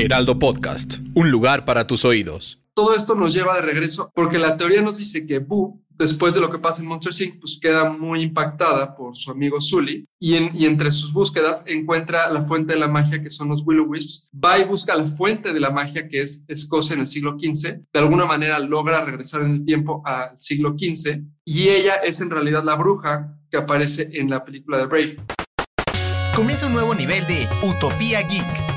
Heraldo Podcast, un lugar para tus oídos. Todo esto nos lleva de regreso porque la teoría nos dice que Boo, después de lo que pasa en Monster Inc., pues queda muy impactada por su amigo Sully y, en- y entre sus búsquedas encuentra la fuente de la magia que son los Willow Wisps. Va y busca la fuente de la magia que es Escocia en el siglo XV. De alguna manera logra regresar en el tiempo al siglo XV y ella es en realidad la bruja que aparece en la película de Brave. Comienza un nuevo nivel de Utopía Geek.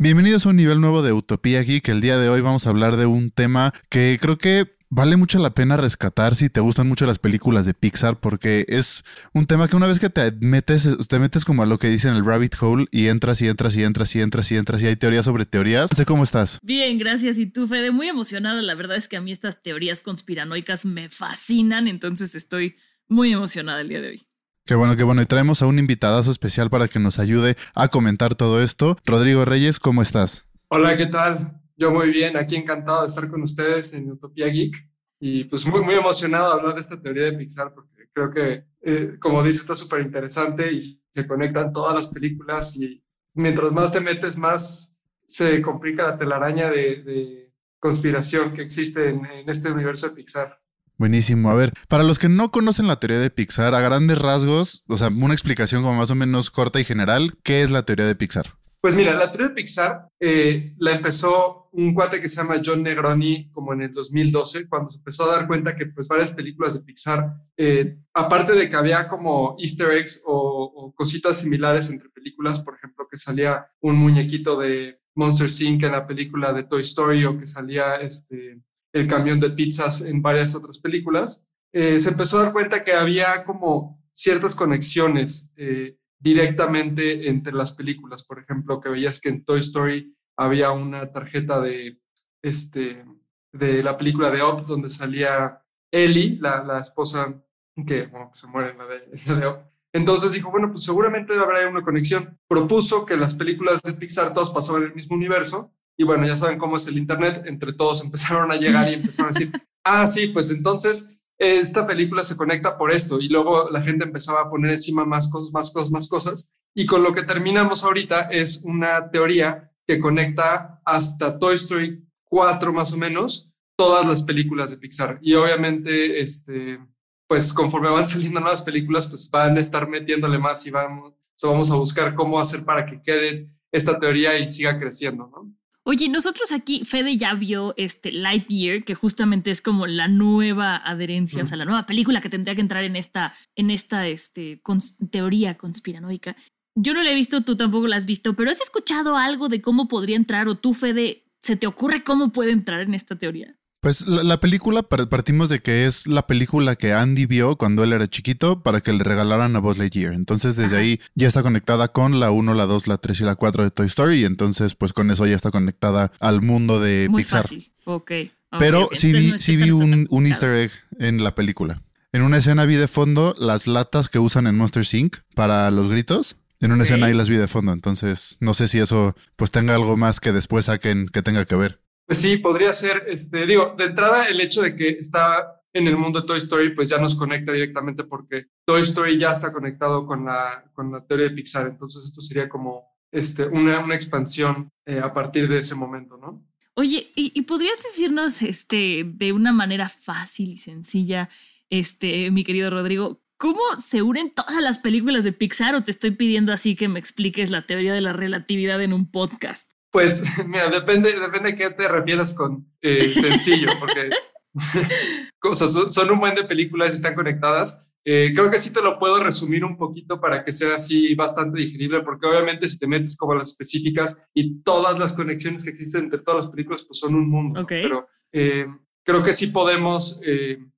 Bienvenidos a un nivel nuevo de Utopía Geek. El día de hoy vamos a hablar de un tema que creo que vale mucho la pena rescatar si te gustan mucho las películas de Pixar porque es un tema que una vez que te metes, te metes como a lo que dicen el rabbit hole y entras y entras y entras y entras y entras y hay teorías sobre teorías. No sé cómo estás. Bien, gracias. Y tú, Fede, muy emocionada. La verdad es que a mí estas teorías conspiranoicas me fascinan, entonces estoy muy emocionada el día de hoy. Qué bueno, qué bueno. Y traemos a un invitadazo especial para que nos ayude a comentar todo esto. Rodrigo Reyes, ¿cómo estás? Hola, ¿qué tal? Yo muy bien, aquí encantado de estar con ustedes en Utopía Geek y pues muy, muy emocionado de hablar de esta teoría de Pixar porque creo que, eh, como dice, está súper interesante y se conectan todas las películas y mientras más te metes, más se complica la telaraña de, conspiración que existe en, en este universo de Pixar. Buenísimo. A ver, para los que no conocen la teoría de Pixar, a grandes rasgos, o sea, una explicación como más o menos corta y general, ¿qué es la teoría de Pixar? Pues mira, la teoría de Pixar eh, la empezó un cuate que se llama John Negroni como en el 2012, cuando se empezó a dar cuenta que pues varias películas de Pixar, eh, aparte de que había como easter eggs o, o, cositas similares entre películas, por ejemplo, que salía un muñequito de Monster Inc. en la película de Toy Story o que salía este, el camión de pizzas en varias otras películas, eh, se empezó a dar cuenta que había como ciertas conexiones eh, directamente entre las películas. Por ejemplo, que veías que en Toy Story había una tarjeta de, este, de la película de Up, donde salía Ellie, la, la esposa que se muere la de, Up. Entonces dijo, bueno, pues seguramente habrá una conexión. Propuso que las películas de Pixar todos pasaban en el mismo universo. Y bueno, ya saben cómo es el Internet. Entre todos empezaron a llegar y empezaron a decir, ah, sí, pues entonces esta película se conecta por esto y luego la gente empezaba a poner encima más cosas, más cosas, más cosas. Y con lo que terminamos ahorita es una teoría que conecta hasta Toy Story 4 más o menos todas las películas de Pixar. Y obviamente, este, pues conforme van saliendo nuevas películas, pues van a estar metiéndole más y vamos, so vamos a buscar cómo hacer para que quede esta teoría y siga creciendo, ¿no? Oye, nosotros aquí, Fede ya vio este Lightyear, que justamente es como la nueva adherencia, mm. o sea, la nueva película que tendría que entrar en esta, en esta este, cons teoría conspiranoica. Yo no la he visto, tú tampoco la has visto, pero ¿has escuchado algo de cómo podría entrar o tú, Fede, se te ocurre cómo puede entrar en esta teoría? Pues la, la, película partimos de que es la película que Andy vio cuando él era chiquito para que le regalaran a Buzz Lightyear. Entonces desde Ajá. ahí ya está conectada con la 1, la 2, la 3 y la 4 de Toy Story. Y entonces pues con eso ya está conectada al mundo de Muy Pixar. Fácil. Okay. Pero okay. sí vi, no sí vi un, un easter egg en la película. En una escena vi de fondo las latas que usan en Monster Inc. para los gritos. En una okay. escena ahí las vi de fondo. Entonces no sé si eso pues tenga algo más que después saquen que tenga que ver. Pues sí, podría ser, este, digo, de entrada el hecho de que está en el mundo de Toy Story, pues ya nos conecta directamente porque Toy Story ya está conectado con la, con la teoría de Pixar, entonces esto sería como este, una, una expansión eh, a partir de ese momento, ¿no? Oye, ¿y, ¿y, podrías decirnos este, de una manera fácil y sencilla, este, mi querido Rodrigo, ¿Cómo se unen todas las películas de Pixar o te estoy pidiendo así que me expliques la teoría de la relatividad en un podcast? Pues mira, depende, depende de qué te refieras con eh, sencillo, porque cosas son, son, un buen de películas y están conectadas. Eh, creo que sí te lo puedo resumir un poquito para que sea así bastante digerible, porque obviamente si te metes como a las específicas y todas las conexiones que existen entre todas las películas, pues son un mundo. Okay. ¿no? Pero eh, creo que sí podemos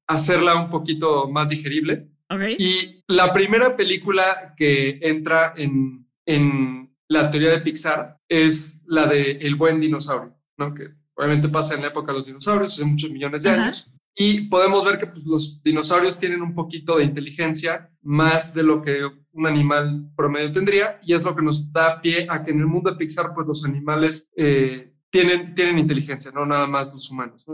hacerla un poquito más digerible. Y la primera película que entra en, en la teoría de Pixar es la de El buen dinosaurio, ¿no? Que obviamente pasa en la época de los dinosaurios, hace muchos millones de años. Y podemos ver que pues, los dinosaurios tienen un poquito de inteligencia, más de lo que un animal promedio tendría, y es lo que nos da pie a que en el mundo de Pixar, pues los animales eh, tienen, tienen inteligencia, no nada más los humanos.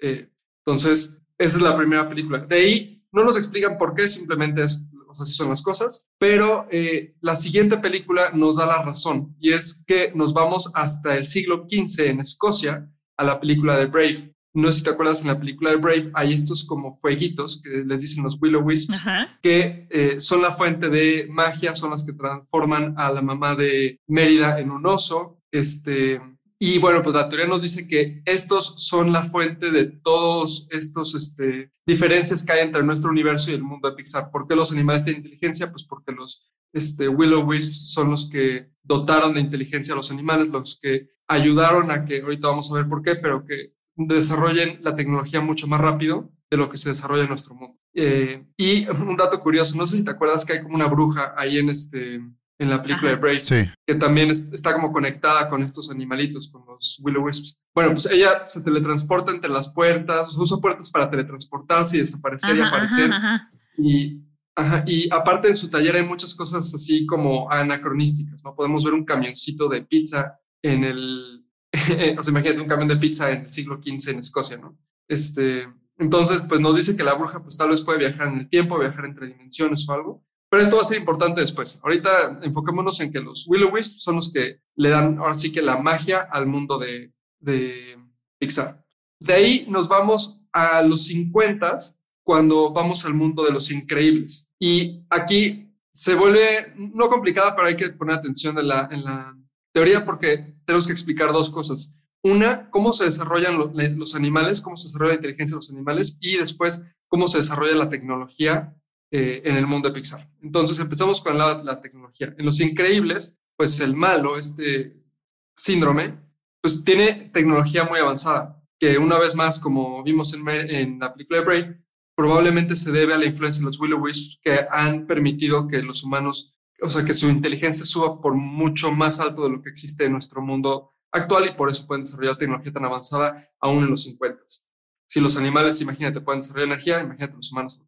Eh, entonces, esa es la primera película. De ahí no nos explican por qué, simplemente es, así son las cosas, pero eh, la siguiente película nos da la razón, y es que nos vamos hasta el siglo XV en Escocia a la película de Brave. No sé si te acuerdas, en la película de Brave hay estos como fueguitos que les dicen los Willow Wisps, que eh, son la fuente de magia, son las que transforman a la mamá de Mérida en un oso. Este, y bueno, pues la teoría nos dice que estos son la fuente de todos estos este, diferencias que hay entre nuestro universo y el mundo de Pixar. ¿Por qué los animales tienen inteligencia? Pues porque los este, Willow Wisps son los que dotaron de inteligencia a los animales, los que ayudaron a que, ahorita vamos a ver por qué, pero que desarrollen la tecnología mucho más rápido de lo que se desarrolla en nuestro mundo. Eh, y un dato curioso, no sé si te acuerdas que hay como una bruja ahí en, este, la película de Brave, que también está como conectada con estos animalitos, con los Willow Wisps. Bueno, pues ella se teletransporta entre las puertas, usa puertas para teletransportarse y desaparecer y aparecer. Y, y aparte de su taller hay muchas cosas así como anacronísticas, ¿no? Podemos ver un camioncito de pizza en el o sea, imagínate un camión de pizza en el siglo XV en Escocia, ¿no? Este, entonces, pues nos dice que la bruja pues tal vez puede viajar en el tiempo, viajar entre dimensiones o algo, pero esto va a ser importante después. Ahorita enfoquémonos en que los Willow Wisps son los que le dan ahora sí que la magia al mundo de, de Pixar. De ahí nos vamos a los 50 cuando vamos al mundo de los increíbles. Y aquí se vuelve no complicada, pero hay que poner atención en la, en la teoría porque tenemos que explicar dos cosas. Una, cómo se desarrollan los, animales, cómo se desarrolla la inteligencia de los animales y después cómo se desarrolla la tecnología eh, en el mundo de Pixar. Entonces empezamos con la, tecnología. En Los Increíbles, pues el malo, este síndrome, pues tiene tecnología muy avanzada, que una vez más, como vimos en, en la película de Brave, probablemente se debe a la influencia de los Willow Wisps que han permitido que los humanos o sea, que su inteligencia suba por mucho más alto de lo que existe en nuestro mundo actual y por eso pueden desarrollar tecnología tan avanzada aún en los 50. Si los animales, imagínate, pueden desarrollar energía, imagínate los humanos.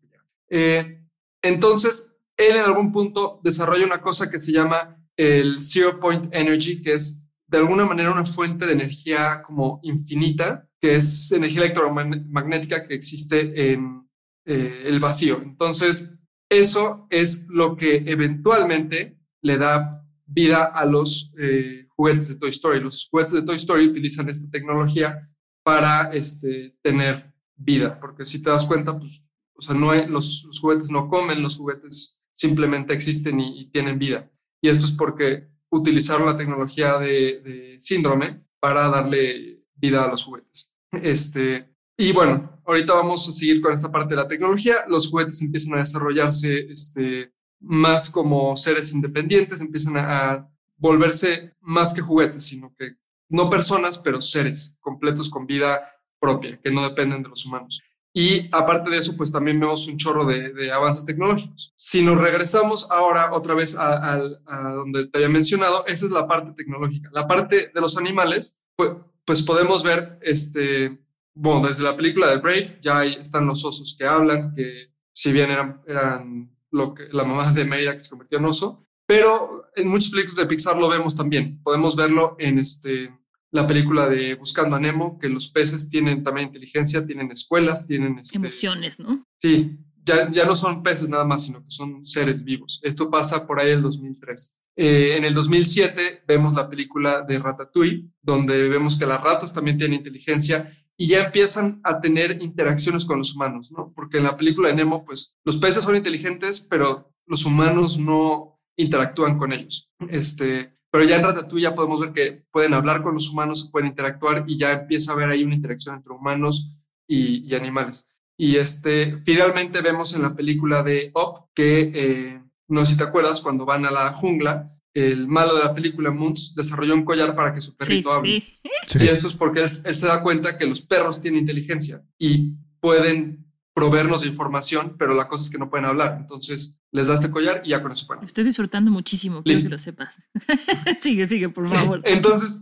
Eh, entonces, él en algún punto desarrolla una cosa que se llama el Zero Point Energy, que es de alguna manera una fuente de energía como infinita, que es energía electromagnética que existe en eh, el vacío. Entonces, eso es lo que eventualmente le da vida a los eh, juguetes de Toy Story. Los juguetes de Toy Story utilizan esta tecnología para este, tener vida, porque si te das cuenta, pues, o sea, no los, juguetes no comen, los juguetes simplemente existen y, tienen vida. Y esto es porque utilizaron la tecnología de, de, síndrome para darle vida a los juguetes. Este, y bueno, ahorita vamos a seguir con esta parte de la tecnología. Los juguetes empiezan a desarrollarse este, más como seres independientes, empiezan a, volverse más que juguetes, sino que no personas, pero seres completos con vida propia, que no dependen de los humanos. Y aparte de eso, pues también vemos un chorro de, avances tecnológicos. Si nos regresamos ahora otra vez a, a, donde te había mencionado, esa es la parte tecnológica. La parte de los animales, pues, pues podemos ver este, bueno, desde la película de Brave ya están los osos que hablan, que si bien eran, eran lo que, la mamá de Mérida que se convirtió en oso, pero en muchas películas de Pixar lo vemos también. Podemos verlo en este, la película de Buscando a Nemo, que los peces tienen también inteligencia, tienen escuelas, tienen... Este, Emociones, ¿no? Sí, ya, ya no son peces nada más, sino que son seres vivos. Esto pasa por ahí en el 2003. Eh, en el 2007 vemos la película de Ratatouille, donde vemos que las ratas también tienen inteligencia y ya empiezan a tener interacciones con los humanos, ¿no? Porque en la película de Nemo, pues los peces son inteligentes, pero los humanos no interactúan con ellos. Este, pero ya en Ratatouille ya podemos ver que pueden hablar con los humanos, pueden interactuar y ya empieza a haber ahí una interacción entre humanos y, animales. Y este, finalmente vemos en la película de Up que, eh, no sé si te acuerdas, cuando van a la jungla, el malo de la película, Moons, desarrolló un collar para que su perrito hable. Y esto es porque él, se da cuenta que los perros tienen inteligencia y pueden proveernos de información, pero la cosa es que no pueden hablar. Entonces les da este collar y ya con eso pueden. Estoy disfrutando muchísimo, quiero que lo sepas. sigue, sigue, por favor. Entonces,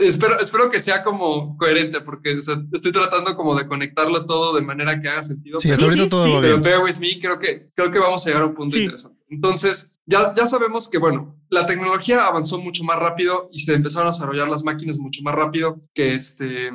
espero, espero que sea como coherente, porque estoy tratando como de conectarlo todo de manera que haga sentido. Sí, pero, ahorita todo va bien. bear with me, creo que, creo que vamos a llegar a un punto interesante. Entonces, ya, ya sabemos que, bueno, la tecnología avanzó mucho más rápido y se empezaron a desarrollar las máquinas mucho más rápido que, este,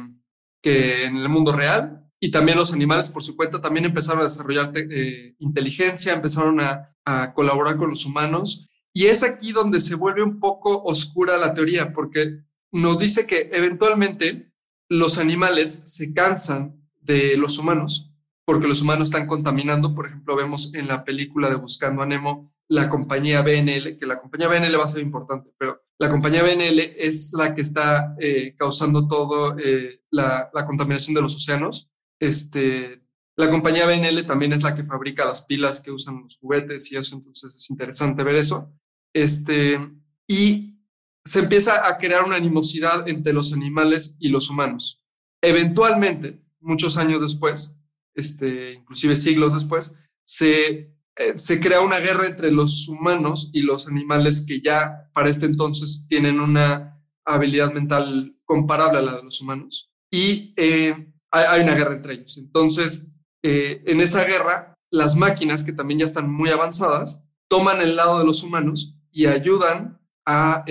que en el mundo real. Y también los animales, por su cuenta, también empezaron a desarrollar eh, inteligencia, empezaron a, a colaborar con los humanos. Y es aquí donde se vuelve un poco oscura la teoría, porque nos dice que eventualmente los animales se cansan de los humanos porque los humanos están contaminando. Por ejemplo, vemos en la película de Buscando a Nemo la compañía BNL, que la compañía BNL va a ser importante, pero la compañía BNL es la que está eh, causando todo eh, la, contaminación de los océanos. Este, la compañía BNL también es la que fabrica las pilas que usan los juguetes y eso, entonces es interesante ver eso. Este, y se empieza a crear una animosidad entre los animales y los humanos. Eventualmente, muchos años después, este, inclusive siglos después, se, eh, se crea una guerra entre los humanos y los animales que ya para este entonces tienen una habilidad mental comparable a la de los humanos. Y eh, hay, una guerra entre ellos. Entonces, eh, en esa guerra, las máquinas, que también ya están muy avanzadas, toman el lado de los humanos y ayudan a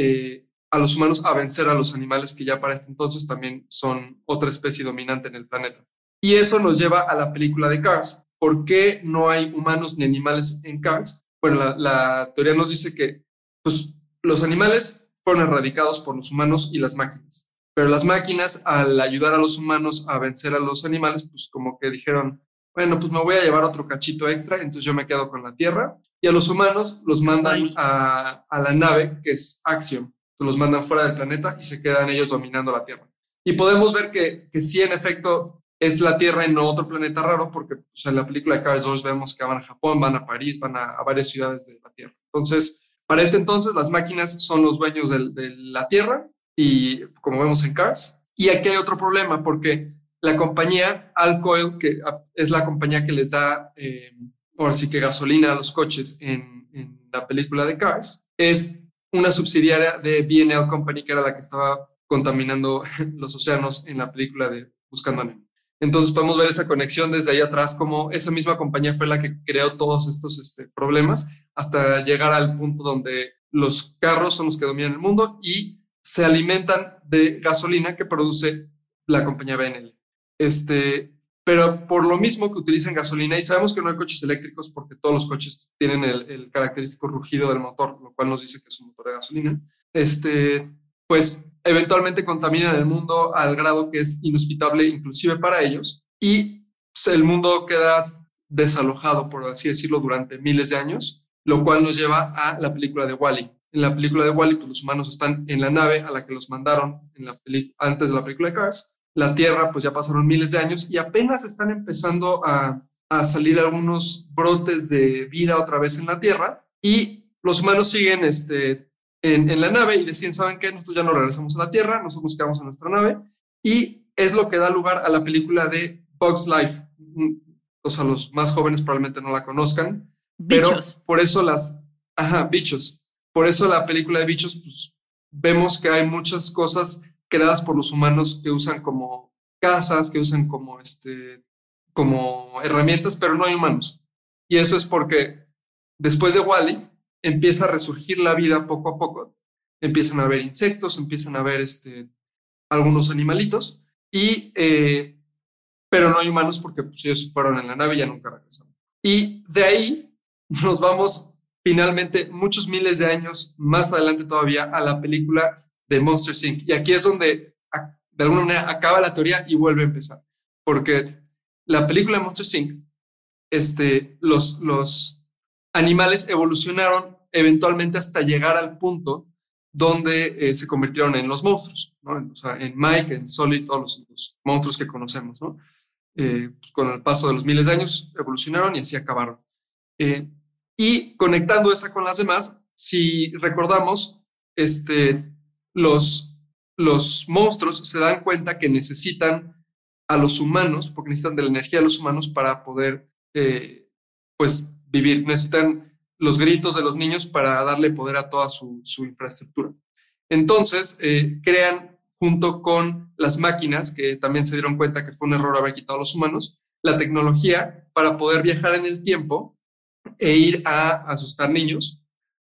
a los humanos a vencer a los animales que ya para este entonces también son otra especie dominante en el planeta. Y eso nos lleva a la película de Cars. ¿Por qué no hay humanos ni animales en Cars? Bueno, la, teoría nos dice que pues, los animales fueron erradicados por los humanos y las máquinas. Pero las máquinas, al ayudar a los humanos a vencer a los animales, pues como que dijeron, bueno, pues me voy a llevar otro cachito extra, entonces yo me quedo con la Tierra. Y a los humanos los mandan a, a la nave, que es Axiom los mandan fuera del planeta y se quedan ellos dominando la Tierra. Y podemos ver que, que sí, en efecto, es la Tierra y no otro planeta raro, porque pues, en la película de Cars 2 vemos que van a Japón, van a París, van a, varias ciudades de la Tierra. Entonces, para este entonces, las máquinas son los dueños de, la Tierra y como vemos en Cars. Y aquí hay otro problema, porque la compañía Alcoil, que es la compañía que les da, eh, ahora sí que gasolina a los coches en, en la película de Cars, es una subsidiaria de BNL Company, que era la que estaba contaminando los océanos en la película de Buscando a Nemo. Entonces podemos ver esa conexión desde ahí atrás, como esa misma compañía fue la que creó todos estos este, problemas hasta llegar al punto donde los carros son los que dominan el mundo y se alimentan de gasolina que produce la compañía BNL. Este, pero por lo mismo que utilizan gasolina, y sabemos que no hay coches eléctricos porque todos los coches tienen el, característico rugido del motor, lo cual nos dice que es un motor de gasolina, este, pues eventualmente contaminan el mundo al grado que es inhospitable inclusive para ellos, y pues, el mundo queda desalojado, por así decirlo, durante miles de años, lo cual nos lleva a la película de Wally. En la película de Wally, pues los humanos están en la nave a la que los mandaron en la antes de la película de Cars, la Tierra, pues ya pasaron miles de años y apenas están empezando a, salir algunos brotes de vida otra vez en la Tierra y los humanos siguen este, en, la nave y deciden, ¿saben qué? Nosotros ya no regresamos a la Tierra, nosotros nos quedamos en nuestra nave y es lo que da lugar a la película de Bugs Life. O sea, los más jóvenes probablemente no la conozcan, pero por eso las, ajá, bichos. Por eso la película de bichos, pues vemos que hay muchas cosas creadas por los humanos que usan como casas, que usan como, este, como herramientas, pero no hay humanos. Y eso es porque después de Wally empieza a resurgir la vida poco a poco. Empiezan a haber insectos, empiezan a haber este, algunos animalitos, y, eh, pero no hay humanos porque pues, ellos fueron en la nave y ya nunca regresaron. Y de ahí nos vamos finalmente muchos miles de años más adelante todavía a la película de Monster Inc. Y aquí es donde de alguna manera acaba la teoría y vuelve a empezar. Porque la película de Monster Inc., este, los, los animales evolucionaron eventualmente hasta llegar al punto donde eh, se convirtieron en los monstruos, ¿no? o sea, en Mike, en Solid, todos los, monstruos que conocemos. ¿no? Eh, pues, con el paso de los miles de años evolucionaron y así acabaron. Eh, y conectando esa con las demás, si recordamos, este, los, los monstruos se dan cuenta que necesitan a los humanos, porque necesitan de la energía de los humanos para poder, eh, pues, vivir. Necesitan los gritos de los niños para darle poder a toda su, infraestructura. Entonces, eh, crean junto con las máquinas, que también se dieron cuenta que fue un error haber quitado a los humanos, la tecnología para poder viajar en el tiempo e ir a asustar niños,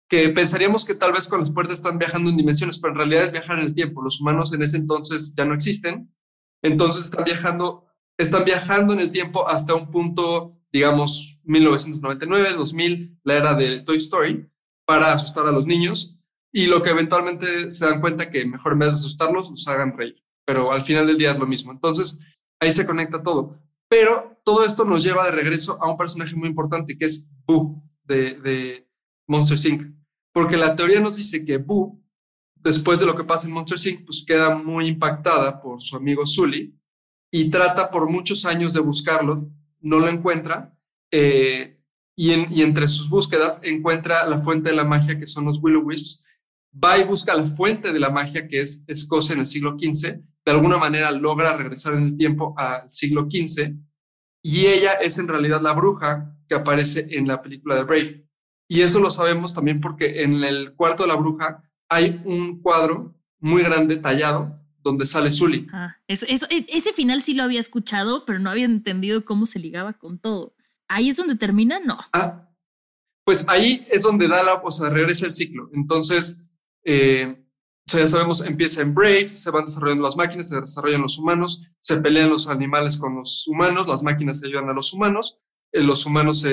que pensaríamos que tal vez con las puertas están viajando en dimensiones, pero en realidad es viajar en el tiempo. Los humanos en ese entonces ya no existen, entonces están viajando, están viajando en el tiempo hasta un punto, digamos, 1999, 2000, la era de Toy Story, para asustar a los niños y lo que eventualmente se dan cuenta que mejor en vez de asustarlos, los hagan reír. Pero al final del día es lo mismo. Entonces, ahí se conecta todo. Pero todo esto nos lleva de regreso a un personaje muy importante que es Boo de, Monster Inc. Porque la teoría nos dice que Boo, después de lo que pasa en Monster Inc., pues queda muy impactada por su amigo Sully y trata por muchos años de buscarlo, no lo encuentra. Eh, y, y, entre sus búsquedas encuentra la fuente de la magia que son los Willow Wisps va y busca la fuente de la magia que es Escocia en el siglo XV, de alguna manera logra regresar en el tiempo al siglo XV y ella es en realidad la bruja que aparece en la película de Brave. Y eso lo sabemos también porque en el cuarto de la bruja hay un cuadro muy grande tallado donde sale Sully. Ah, eso, e, ese final sí lo había escuchado, pero no había entendido cómo se ligaba con todo. Ahí es donde termina, no. Ah, pues ahí es donde da la, o sea, regresa el ciclo. Entonces, eh, ya sabemos, empieza en Brave, se van desarrollando las máquinas, se desarrollan los humanos, se pelean los animales con los humanos, las máquinas ayudan a los humanos, eh, los humanos,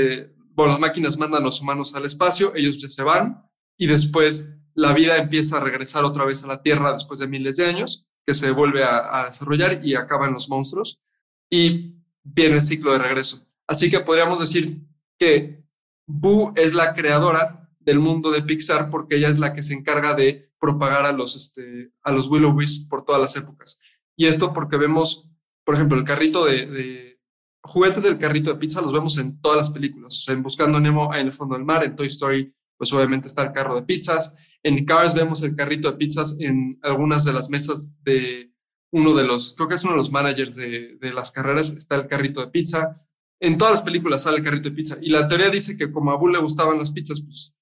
bueno, las máquinas mandan a los humanos al espacio, ellos ya se van y después la vida empieza a regresar otra vez a la Tierra después de miles de años, que se vuelve a, desarrollar y acaban los monstruos y viene el ciclo de regreso. Así que podríamos decir que Boo es la creadora del mundo de Pixar porque ella es la que se encarga de propagar a los, este, a los Willow Wisps por todas las épocas. Y esto porque vemos, por ejemplo, el carrito de, juguetes del carrito de pizza los vemos en todas las películas. O sea, en Buscando Nemo en el fondo del mar, en Toy Story, pues obviamente está el carro de pizzas. En Cars vemos el carrito de pizzas en algunas de las mesas de uno de los, creo que es uno de los managers de, de las carreras, está el carrito de pizza. En todas las películas sale el carrito de pizza. Y la teoría dice que como a Boo le gustaban las pizzas, pues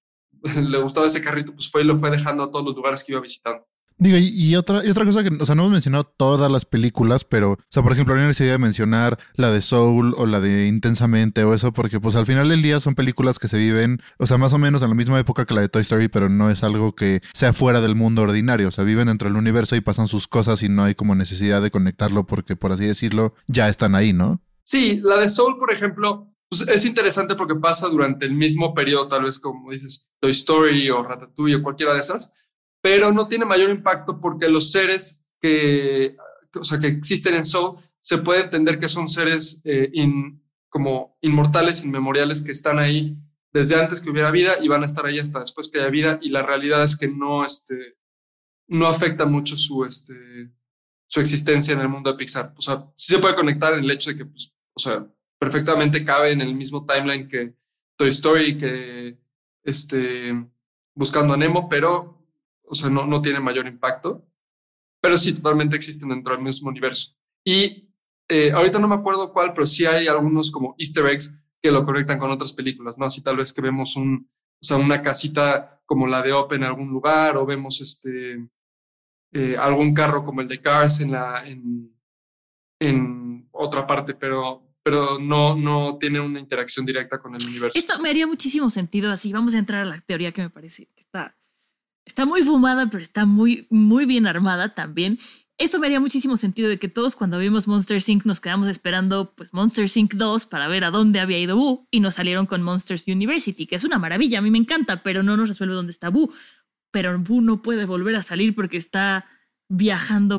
le gustaba ese carrito, pues fue y lo fue dejando a todos los lugares que iba visitando. Digo, y, otra, y otra cosa que, o sea, no hemos mencionado todas las películas, pero, o sea, por ejemplo, no necesidad de mencionar la de Soul o la de Intensamente o eso, porque pues al final del día son películas que se viven, o sea, más o menos en la misma época que la de Toy Story, pero no es algo que sea fuera del mundo ordinario, o sea, viven dentro del universo y pasan sus cosas y no hay como necesidad de conectarlo porque, por así decirlo, ya están ahí, ¿no? Sí, la de Soul, por ejemplo, pues es interesante porque pasa durante el mismo periodo, tal vez como dices, Toy Story o Ratatouille o cualquiera de esas, pero no tiene mayor impacto porque los seres que, o sea, que existen en Soul se puede entender que son seres eh, como inmortales, inmemoriales, que están ahí desde antes que hubiera vida y van a estar ahí hasta después que haya vida y la realidad es que no, este, no afecta mucho su, este, su existencia en el mundo de Pixar. O sea, sí se puede conectar en el hecho de que, pues, o sea, perfectamente cabe en el mismo timeline que Toy Story, que este, Buscando a Nemo, pero, o sea, no, no tiene mayor impacto. Pero sí, totalmente existen dentro del mismo universo. Y eh, ahorita no me acuerdo cuál, pero sí hay algunos como easter eggs que lo conectan con otras películas, ¿no? Así tal vez que vemos un, o sea, una casita como la de Open en algún lugar, o vemos este, eh, algún carro como el de Cars en, la, en, en otra parte, pero pero no, no tiene una interacción directa con el universo. Esto me haría muchísimo sentido así. Vamos a entrar a la teoría que me parece que está, está muy fumada, pero está muy, muy bien armada también. Eso me haría muchísimo sentido de que todos cuando vimos Monster Inc. nos quedamos esperando pues Monster Inc. 2 para ver a dónde había ido Boo y nos salieron con Monsters University, que es una maravilla, a mí me encanta, pero no nos resuelve dónde está Boo. Pero Boo no puede volver a salir porque está viajando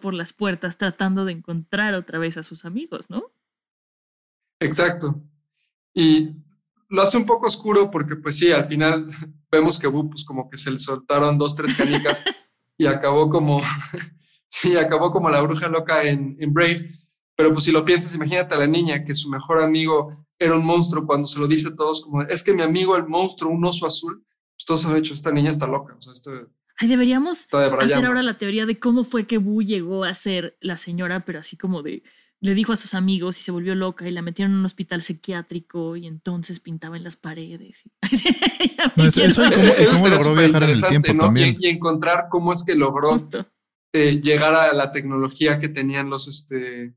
Por las puertas tratando de encontrar otra vez a sus amigos, ¿no? Exacto. Y lo hace un poco oscuro porque, pues sí, al final vemos que Boo, pues como que se le soltaron dos, tres canicas y acabó como, sí, acabó como la bruja loca en, en Brave. Pero pues si lo piensas, imagínate a la niña que su mejor amigo era un monstruo cuando se lo dice a todos como, es que mi amigo el monstruo, un oso azul, pues todos han hecho, esta niña está loca. O sea, este, Ay, deberíamos hacer ahora la teoría de cómo fue que Boo llegó a ser la señora, pero así como de, le dijo a sus amigos y se volvió loca y la metieron en un hospital psiquiátrico y entonces pintaba en las paredes. no, eso, eso y cómo, cómo logró viajar en el tiempo ¿no? también. Y, y, encontrar cómo es que logró eh, llegar a la tecnología que tenían los, este,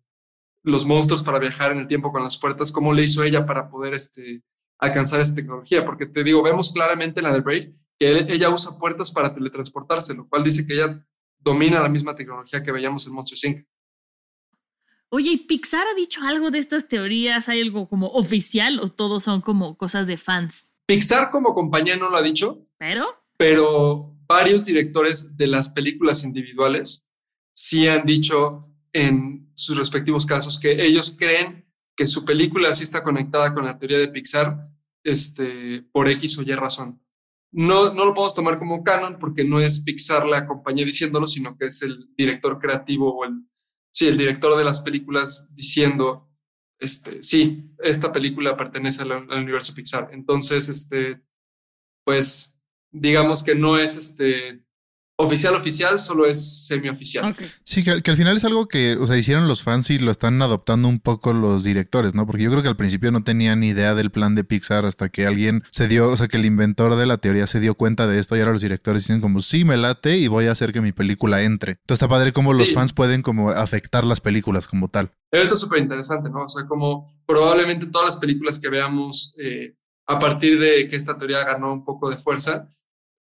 los monstruos para viajar en el tiempo con las puertas, cómo le hizo ella para poder este, alcanzar esa tecnología. Porque te digo, vemos claramente en la de Brave que ella usa puertas para teletransportarse, lo cual dice que ella domina la misma tecnología que veíamos en Monsters Inc. Oye, ¿y Pixar ha dicho algo de estas teorías? ¿Hay algo como oficial o todos son como cosas de fans? Pixar como compañía no lo ha dicho. ¿Pero? Pero varios directores de las películas individuales sí han dicho en sus respectivos casos que ellos creen que su película sí está conectada con la teoría de Pixar este, por X o Y razón. No, no lo podemos tomar como canon porque no es Pixar la compañía diciéndolo, sino que es el director creativo o el, sí, el director de las películas diciendo, este, sí, esta película pertenece al, al, universo Pixar. Entonces, este, pues, digamos que no es este oficial oficial, solo es semioficial. Okay. Sí, que, que, al final es algo que, o sea, hicieron los fans y lo están adoptando un poco los directores, ¿no? Porque yo creo que al principio no tenían ni idea del plan de Pixar hasta que alguien se dio, o sea, que el inventor de la teoría se dio cuenta de esto y ahora los directores dicen como, sí, me late y voy a hacer que mi película entre. Entonces está padre cómo los Sí. fans pueden como afectar las películas como tal. Esto es súper interesante, ¿no? O sea, como probablemente todas las películas que veamos eh, a partir de que esta teoría ganó un poco de fuerza,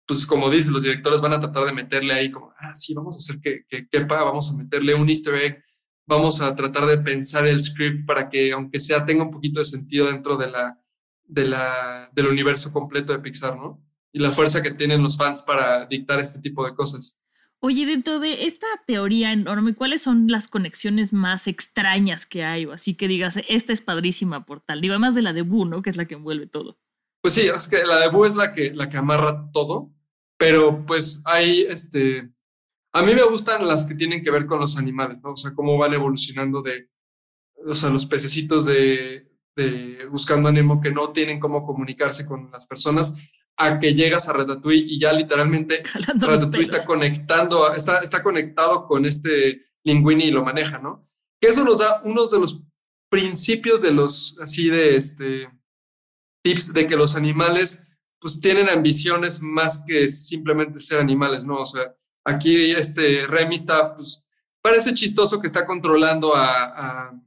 pues como dices, los directores van a tratar de meterle ahí como, ah, sí, vamos a hacer que, que quepa, vamos a meterle un easter egg, vamos a tratar de pensar el script para que, aunque sea, tenga un poquito de sentido dentro de la, de la, del universo completo de Pixar, ¿no? Y la fuerza que tienen los fans para dictar este tipo de cosas. Oye, dentro de esta teoría enorme, ¿cuáles son las conexiones más extrañas que hay? O así que digas, esta es padrísima por tal. Digo, además de la de Boo, ¿no? Que es la que envuelve todo. Pues sí, es que la de Boo es la que, la que amarra todo, pero pues hay, este, a mí me gustan las que tienen que ver con los animales, ¿no? O sea, cómo van evolucionando de, o sea, los pececitos de, de Buscando a Nemo que no tienen cómo comunicarse con las personas, a que llegas a Ratatouille y ya literalmente Jalando los Ratatouille está conectando, está, está conectado con este Linguini y lo maneja, ¿no? Que eso nos da unos de los principios de los, así de, este, tips de que los animales pues tienen ambiciones más que simplemente ser animales, ¿no? O sea, aquí este Remy está, pues, parece chistoso que está controlando a, a,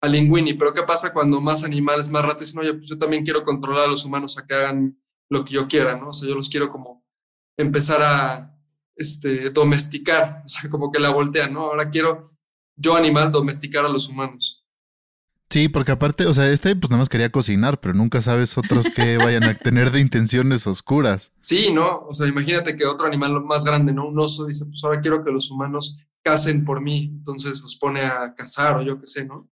a Linguini, pero ¿qué pasa cuando más animales, más ratas dicen, oye, pues yo también quiero controlar a los humanos a que hagan lo que yo quiera, ¿no? O sea, yo los quiero como empezar a este, domesticar, o sea, como que la voltean, ¿no? Ahora quiero yo animal domesticar a los humanos. Sí, porque aparte, o sea, este pues nada más quería cocinar, pero nunca sabes otros que vayan a tener de intenciones oscuras. Sí, ¿no? O sea, imagínate que otro animal más grande, ¿no? Un oso dice, pues ahora quiero que los humanos cacen por mí, entonces los pone a cazar o yo qué sé, ¿no?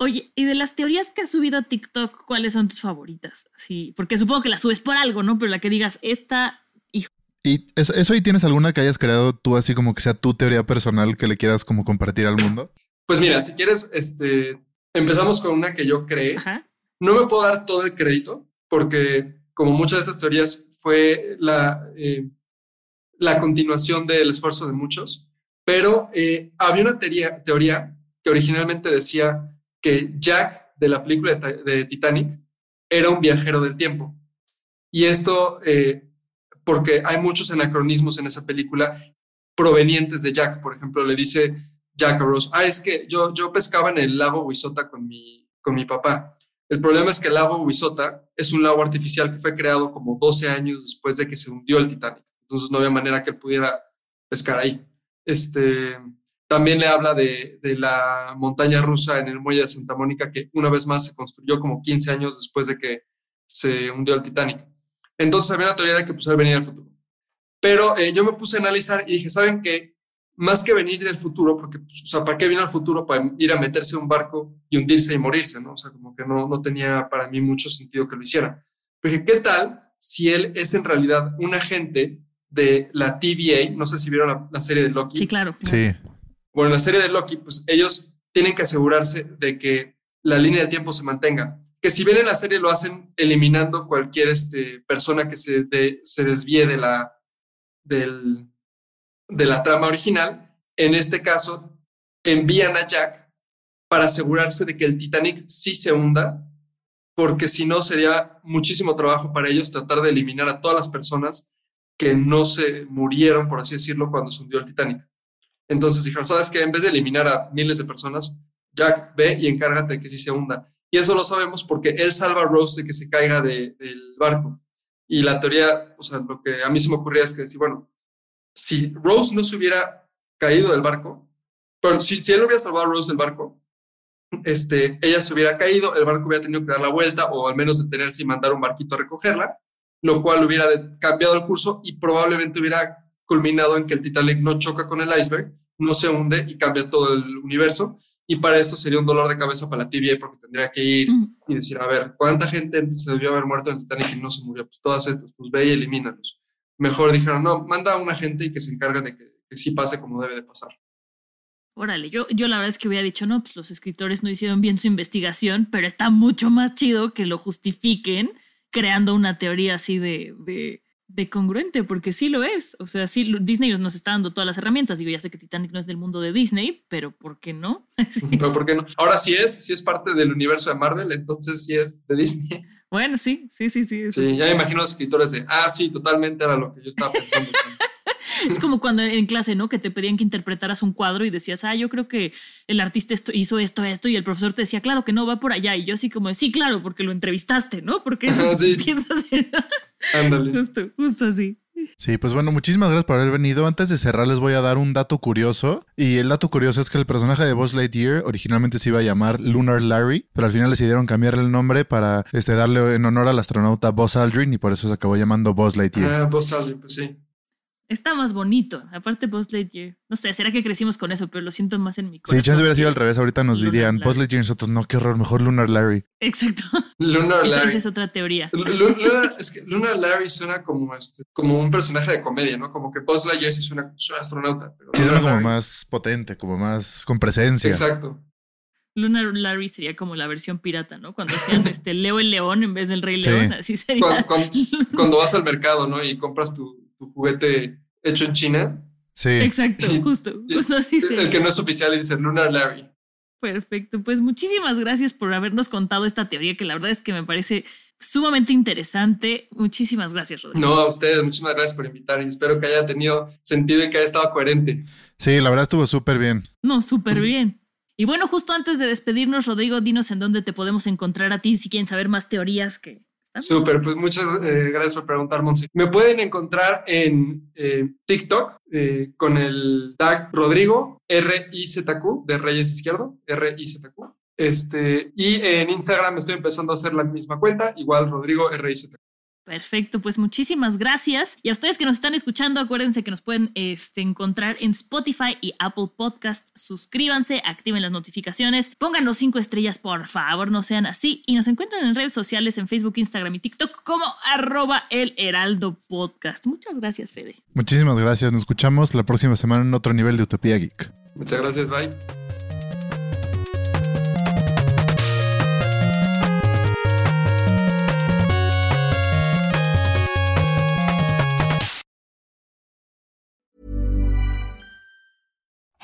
Oye, y de las teorías que has subido a TikTok, ¿cuáles son tus favoritas? Sí, porque supongo que las subes por algo, ¿no? Pero la que digas, esta, hijo. ¿Y eso, eso y tienes alguna que hayas creado tú así como que sea tu teoría personal que le quieras como compartir al mundo? Pues mira, si quieres, este, empezamos con una que yo creé. Ajá. No me puedo dar todo el crédito porque como muchas de estas teorías fue la, eh, la continuación del esfuerzo de muchos, pero eh, había una teoría, teoría que originalmente decía que Jack de la película de, de Titanic era un viajero del tiempo. Y esto, eh, porque hay muchos anacronismos en esa película provenientes de Jack. Por ejemplo, le dice Jack a Rose, ah, es que yo, yo pescaba en el lago Huizota con mi, con mi papá. El problema es que el lago Huizota es un lago artificial que fue creado como 12 años después de que se hundió el Titanic. Entonces no había manera que pudiera pescar ahí. Este, también le habla de, de, la montaña rusa en el muelle de Santa Mónica, que una vez más se construyó como 15 años después de que se hundió el Titanic. Entonces había una teoría de que pues, él venía del futuro. Pero eh, yo me puse a analizar y dije, ¿saben qué? Más que venir del futuro, porque, pues, o sea, ¿para qué vino al futuro? Para ir a meterse en un barco y hundirse y morirse, ¿no? O sea, como que no, no tenía para mí mucho sentido que lo hiciera. Pero dije, ¿qué tal si él es en realidad un agente de la TVA? No sé si vieron la, la serie de Loki. Sí, claro. Sí. Bueno, en la serie de Loki, pues ellos tienen que asegurarse de que la línea de tiempo se mantenga que si bien en la serie lo hacen eliminando cualquier este, persona que se, se desvíe de la, del, de la trama original, en este caso envían a Jack para asegurarse de que el Titanic sí se hunda, porque si no sería muchísimo trabajo para ellos tratar de eliminar a todas las personas que no se murieron, por así decirlo, cuando se hundió el Titanic. Entonces dijeron, ¿sabes qué? En vez de eliminar a miles de personas, Jack, ve y encárgate de que sí se hunda. Y eso lo sabemos porque él salva a Rose de que se caiga del barco. Y la teoría, o sea, lo que a mí se me ocurría es que, si, bueno, si Rose no se hubiera caído del barco, pero si, si él hubiera salvado a Rose del barco, este, ella se hubiera caído, el barco hubiera tenido que dar la vuelta o al menos detenerse y mandar un barquito a recogerla, lo cual hubiera cambiado el curso y probablemente hubiera culminado en que el Titanic no choca con el iceberg, no se hunde y cambia todo el universo y para esto sería un dolor de cabeza para la TVA porque tendría que ir y decir, a ver, ¿cuánta gente se debió haber muerto en el Titanic y no se murió? Pues todas estas, pues ve y elimínalos. Mejor dijeron, no, manda a una gente y que se encargue de que, sí pase como debe de pasar. Órale, yo, yo la verdad es que hubiera dicho, no, pues los escritores no hicieron bien su investigación, pero está mucho más chido que lo justifiquen creando una teoría así de de congruente, porque sí lo es. O sea, sí, Disney nos está dando todas las herramientas. Digo, ya sé que Titanic no es del mundo de Disney, pero ¿por qué no? Pero ¿por qué no? Ahora sí es, sí es parte del universo de Marvel, entonces sí es de Disney. Bueno, sí, sí, sí, sí. Sí, ya me imagino los escritores de, ah, sí, totalmente era lo que yo estaba pensando. es como cuando en clase, ¿no? Que te pedían que interpretaras un cuadro y decías, ah, yo creo que el artista esto, hizo esto, esto, y el profesor te decía, claro que no, va por allá. Y yo así como, sí, claro, porque lo entrevistaste, ¿no? Porque sí. piensas en... Ándale. Justo, justo así. Sí, pues bueno, muchísimas gracias por haber venido. Antes de cerrar, les voy a dar un dato curioso. Y el dato curioso es que el personaje de Buzz Lightyear originalmente se iba a llamar Lunar Larry, pero al final decidieron cambiarle el nombre para este, darle en honor al astronauta Buzz Aldrin y por eso se acabó llamando Buzz Lightyear. Ah, Buzz Aldrin, pues sí. Está más bonito. Aparte, Buzz Lightyear. No sé, será que crecimos con eso, pero lo siento más en mi corazón. Si chance hubiera sido al revés, ahorita nos dirían Buzz Lightyear y nosotros, no, qué horror, mejor Lunar Larry. Exacto. Lunar Larry. Esa, es otra teoría. Lunar, es que Lunar Larry suena como, este, como un personaje de comedia, ¿no? Como que Buzz Lightyear sí suena un astronauta. Pero sí, suena como más potente, como más con presencia. Exacto. Lunar Larry sería como la versión pirata, ¿no? Cuando hacían este Leo el León en vez del Rey León, así sería. Cuando, cuando, vas al mercado, ¿no? Y compras tu, tu juguete hecho en China. Sí. Exacto, justo. justo así El que no es oficial y dice Lunar Larry. Perfecto, pues muchísimas gracias por habernos contado esta teoría que la verdad es que me parece sumamente interesante. Muchísimas gracias, Rodrigo. No, a ustedes, muchísimas gracias por invitar y espero que haya tenido sentido y que haya estado coherente. Sí, la verdad estuvo súper bien. No, súper bien. Y bueno, justo antes de despedirnos, Rodrigo, dinos en dónde te podemos encontrar a ti si quieren saber más teorías que Súper, pues muchas eh, gracias por preguntar, Monse. Me pueden encontrar en eh, TikTok eh, con el tag Rodrigo R-I-Z-Q de Reyes Izquierdo, R-I-Z-Q. Este, y en Instagram estoy empezando a hacer la misma cuenta, igual Rodrigo R-I-Z-Q. Perfecto, pues muchísimas gracias. Y a ustedes que nos están escuchando, acuérdense que nos pueden este, encontrar en Spotify y Apple Podcast. Suscríbanse, activen las notificaciones, pónganos cinco estrellas, por favor, no sean así. Y nos encuentran en redes sociales, en Facebook, Instagram y TikTok como arroba el Heraldo Podcast. Muchas gracias, Fede. Muchísimas gracias. Nos escuchamos la próxima semana en otro nivel de Utopía Geek. Muchas gracias, bye.